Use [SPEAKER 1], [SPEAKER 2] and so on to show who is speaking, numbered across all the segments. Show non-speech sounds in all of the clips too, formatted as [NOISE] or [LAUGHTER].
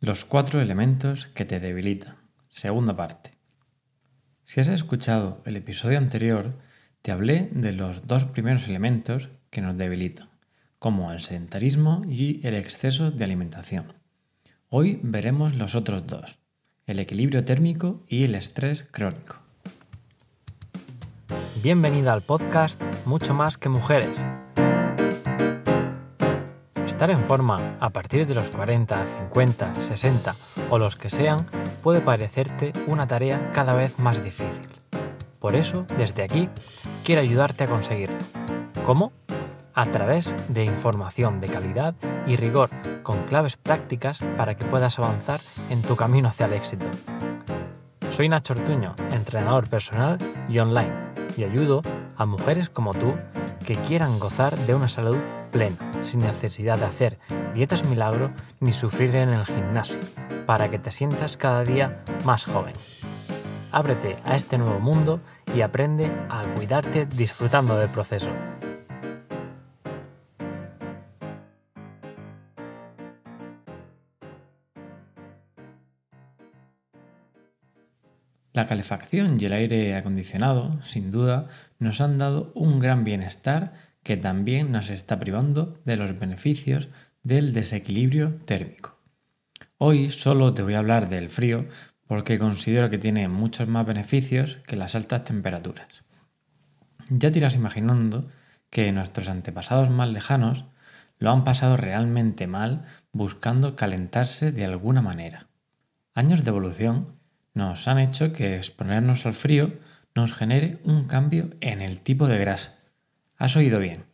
[SPEAKER 1] Los cuatro elementos que te debilitan. Segunda parte. Si has escuchado el episodio anterior, te hablé de los dos primeros elementos que nos debilitan, como el sedentarismo y el exceso de alimentación. Hoy veremos los otros dos, el equilibrio térmico y el estrés crónico.
[SPEAKER 2] Bienvenida al podcast Mucho más que mujeres Estar en forma a partir de los 40, 50, 60 o los que sean puede parecerte una tarea cada vez más difícil. Por eso, desde aquí, quiero ayudarte a conseguirlo. ¿Cómo? A través de información de calidad y rigor con claves prácticas para que puedas avanzar en tu camino hacia el éxito. Soy Nacho Ortuño, entrenador personal y online, y ayudo a mujeres como tú que quieran gozar de una salud plena, sin necesidad de hacer dietas milagro ni sufrir en el gimnasio, para que te sientas cada día más joven. Ábrete a este nuevo mundo y aprende a cuidarte disfrutando del proceso.
[SPEAKER 1] La calefacción y el aire acondicionado, sin duda, nos han dado un gran bienestar que también nos está privando de los beneficios del desequilibrio térmico. Hoy solo te voy a hablar del frío porque considero que tiene muchos más beneficios que las altas temperaturas. Ya te irás imaginando que nuestros antepasados más lejanos lo han pasado realmente mal buscando calentarse de alguna manera. Años de evolución nos han hecho que exponernos al frío nos genere un cambio en el tipo de grasa. Has oído bien.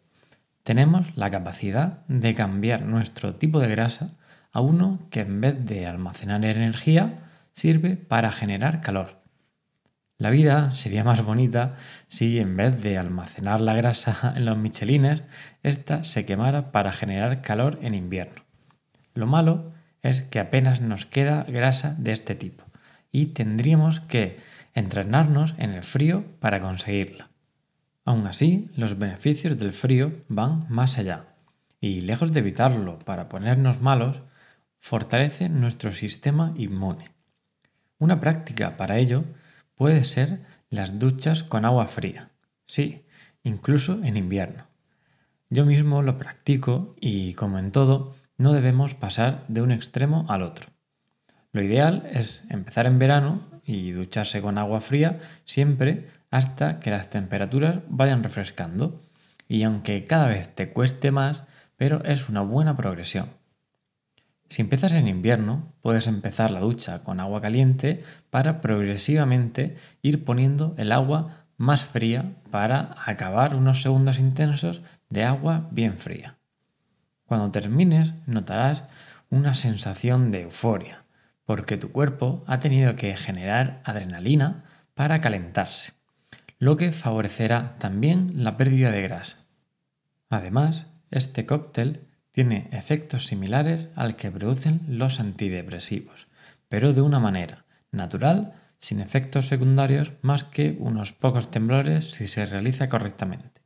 [SPEAKER 1] Tenemos la capacidad de cambiar nuestro tipo de grasa a uno que en vez de almacenar energía sirve para generar calor. La vida sería más bonita si en vez de almacenar la grasa [LAUGHS] en los michelines, ésta se quemara para generar calor en invierno. Lo malo es que apenas nos queda grasa de este tipo y tendríamos que entrenarnos en el frío para conseguirla. Aún así, los beneficios del frío van más allá y lejos de evitarlo para ponernos malos, fortalece nuestro sistema inmune. Una práctica para ello puede ser las duchas con agua fría. Sí, incluso en invierno. Yo mismo lo practico y, como en todo, no debemos pasar de un extremo al otro. Lo ideal es empezar en verano y ducharse con agua fría siempre hasta que las temperaturas vayan refrescando. Y aunque cada vez te cueste más, pero es una buena progresión. Si empiezas en invierno, puedes empezar la ducha con agua caliente para progresivamente ir poniendo el agua más fría para acabar unos segundos intensos de agua bien fría. Cuando termines notarás una sensación de euforia, porque tu cuerpo ha tenido que generar adrenalina para calentarse, lo que favorecerá también la pérdida de grasa. Además, este cóctel tiene efectos similares al que producen los antidepresivos, pero de una manera natural, sin efectos secundarios más que unos pocos temblores si se realiza correctamente.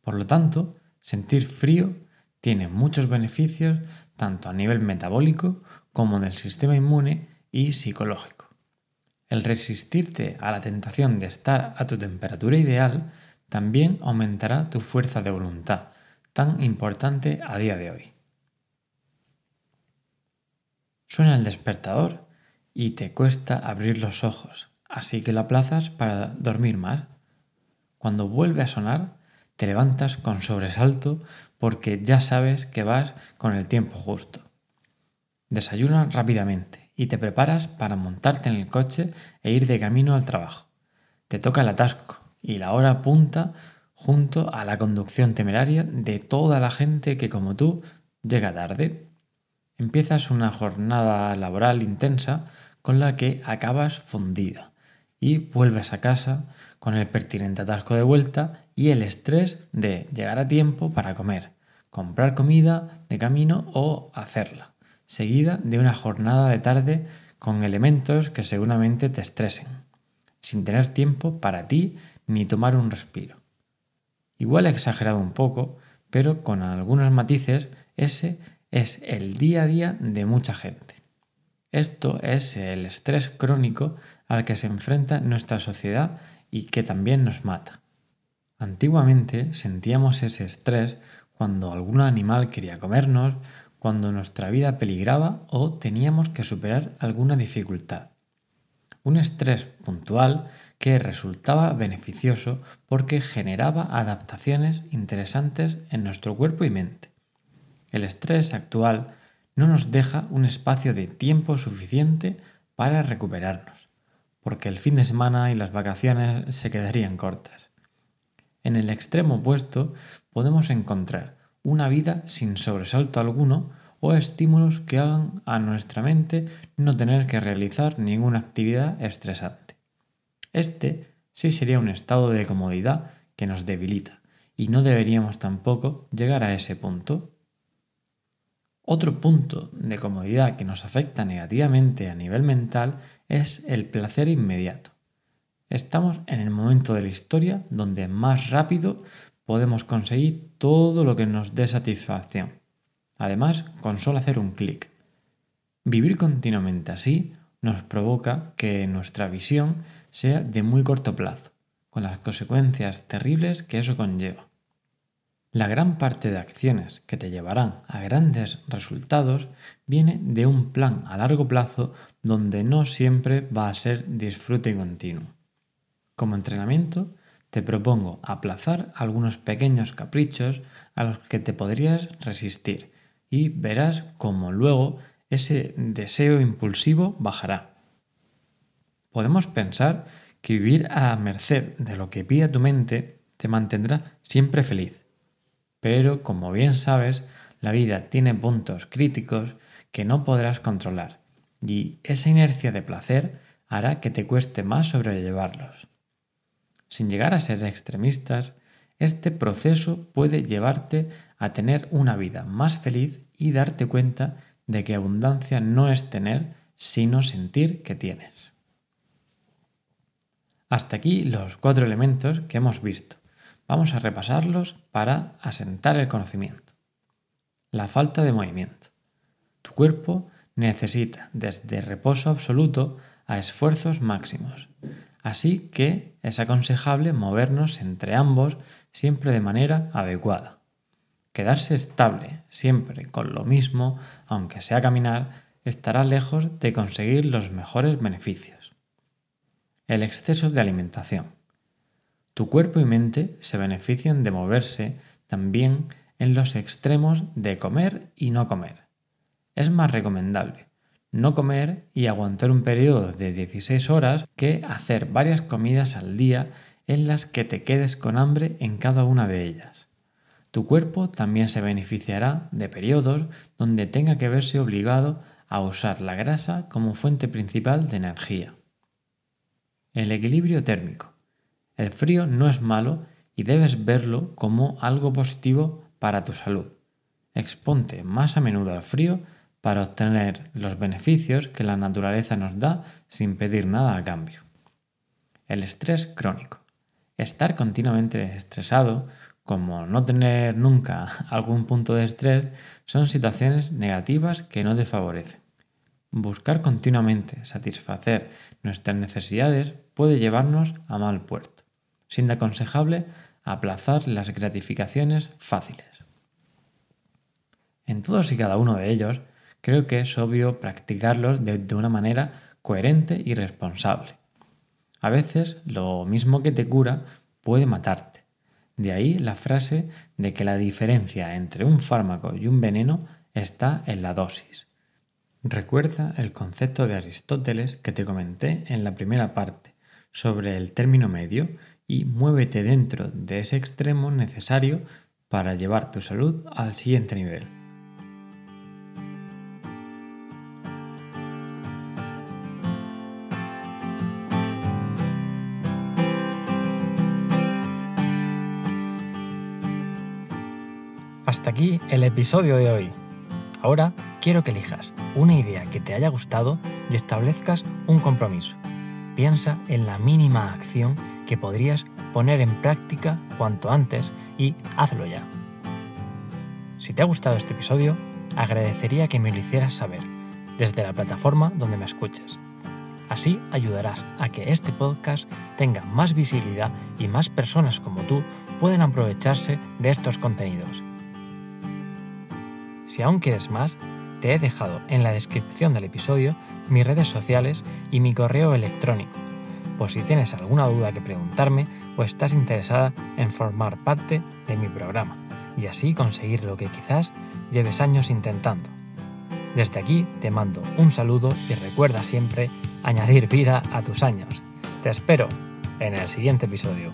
[SPEAKER 1] Por lo tanto, sentir frío tiene muchos beneficios tanto a nivel metabólico como del sistema inmune y psicológico. El resistirte a la tentación de estar a tu temperatura ideal también aumentará tu fuerza de voluntad, tan importante a día de hoy. Suena el despertador y te cuesta abrir los ojos, así que lo aplazas para dormir más. Cuando vuelve a sonar, te levantas con sobresalto porque ya sabes que vas con el tiempo justo. Desayunas rápidamente y te preparas para montarte en el coche e ir de camino al trabajo. Te toca el atasco y la hora punta junto a la conducción temeraria de toda la gente que como tú llega tarde. Empiezas una jornada laboral intensa con la que acabas fundida y vuelves a casa con el pertinente atasco de vuelta y el estrés de llegar a tiempo para comer, comprar comida de camino o hacerla, seguida de una jornada de tarde con elementos que seguramente te estresen, sin tener tiempo para ti ni tomar un respiro. Igual he exagerado un poco, pero con algunos matices ese es el día a día de mucha gente. Esto es el estrés crónico al que se enfrenta nuestra sociedad y que también nos mata. Antiguamente sentíamos ese estrés cuando algún animal quería comernos, cuando nuestra vida peligraba o teníamos que superar alguna dificultad. Un estrés puntual que resultaba beneficioso porque generaba adaptaciones interesantes en nuestro cuerpo y mente. El estrés actual no nos deja un espacio de tiempo suficiente para recuperarnos, porque el fin de semana y las vacaciones se quedarían cortas. En el extremo opuesto podemos encontrar una vida sin sobresalto alguno o estímulos que hagan a nuestra mente no tener que realizar ninguna actividad estresante. Este sí sería un estado de comodidad que nos debilita y no deberíamos tampoco llegar a ese punto. Otro punto de comodidad que nos afecta negativamente a nivel mental es el placer inmediato. Estamos en el momento de la historia donde más rápido podemos conseguir todo lo que nos dé satisfacción. Además, con solo hacer un clic. Vivir continuamente así nos provoca que nuestra visión sea de muy corto plazo, con las consecuencias terribles que eso conlleva. La gran parte de acciones que te llevarán a grandes resultados viene de un plan a largo plazo donde no siempre va a ser disfrute continuo. Como entrenamiento, te propongo aplazar algunos pequeños caprichos a los que te podrías resistir y verás cómo luego ese deseo impulsivo bajará. Podemos pensar que vivir a merced de lo que pida tu mente te mantendrá siempre feliz. Pero, como bien sabes, la vida tiene puntos críticos que no podrás controlar y esa inercia de placer hará que te cueste más sobrellevarlos. Sin llegar a ser extremistas, este proceso puede llevarte a tener una vida más feliz y darte cuenta de que abundancia no es tener, sino sentir que tienes. Hasta aquí los cuatro elementos que hemos visto. Vamos a repasarlos para asentar el conocimiento. La falta de movimiento. Tu cuerpo necesita desde reposo absoluto a esfuerzos máximos. Así que es aconsejable movernos entre ambos siempre de manera adecuada. Quedarse estable siempre con lo mismo, aunque sea caminar, estará lejos de conseguir los mejores beneficios. El exceso de alimentación. Tu cuerpo y mente se benefician de moverse también en los extremos de comer y no comer. Es más recomendable no comer y aguantar un periodo de 16 horas que hacer varias comidas al día en las que te quedes con hambre en cada una de ellas. Tu cuerpo también se beneficiará de periodos donde tenga que verse obligado a usar la grasa como fuente principal de energía. El equilibrio térmico. El frío no es malo y debes verlo como algo positivo para tu salud. Exponte más a menudo al frío para obtener los beneficios que la naturaleza nos da sin pedir nada a cambio. El estrés crónico. Estar continuamente estresado, como no tener nunca [LAUGHS] algún punto de estrés, son situaciones negativas que no te favorecen. Buscar continuamente satisfacer nuestras necesidades puede llevarnos a mal puerto, siendo aconsejable aplazar las gratificaciones fáciles. En todos y cada uno de ellos creo que es obvio practicarlos de, una manera coherente y responsable. A veces lo mismo que te cura puede matarte. De ahí la frase de que la diferencia entre un fármaco y un veneno está en la dosis. Recuerda el concepto de Aristóteles que te comenté en la primera parte sobre el término medio y muévete dentro de ese extremo necesario para llevar tu salud al siguiente nivel.
[SPEAKER 2] Hasta aquí el episodio de hoy. Ahora quiero que elijas una idea que te haya gustado y establezcas un compromiso. Piensa en la mínima acción que podrías poner en práctica cuanto antes y hazlo ya. Si te ha gustado este episodio, agradecería que me lo hicieras saber. desde la plataforma donde me escuches. Así ayudarás a que este podcast tenga más visibilidad y más personas como tú pueden aprovecharse de estos contenidos. Si aún quieres más, te he dejado en la descripción del episodio mis redes sociales y mi correo electrónico, por si tienes alguna duda que preguntarme o estás interesada en formar parte de mi programa y así conseguir lo que quizás lleves años intentando. Desde aquí te mando un saludo y recuerda siempre añadir vida a tus años. Te espero en el siguiente episodio.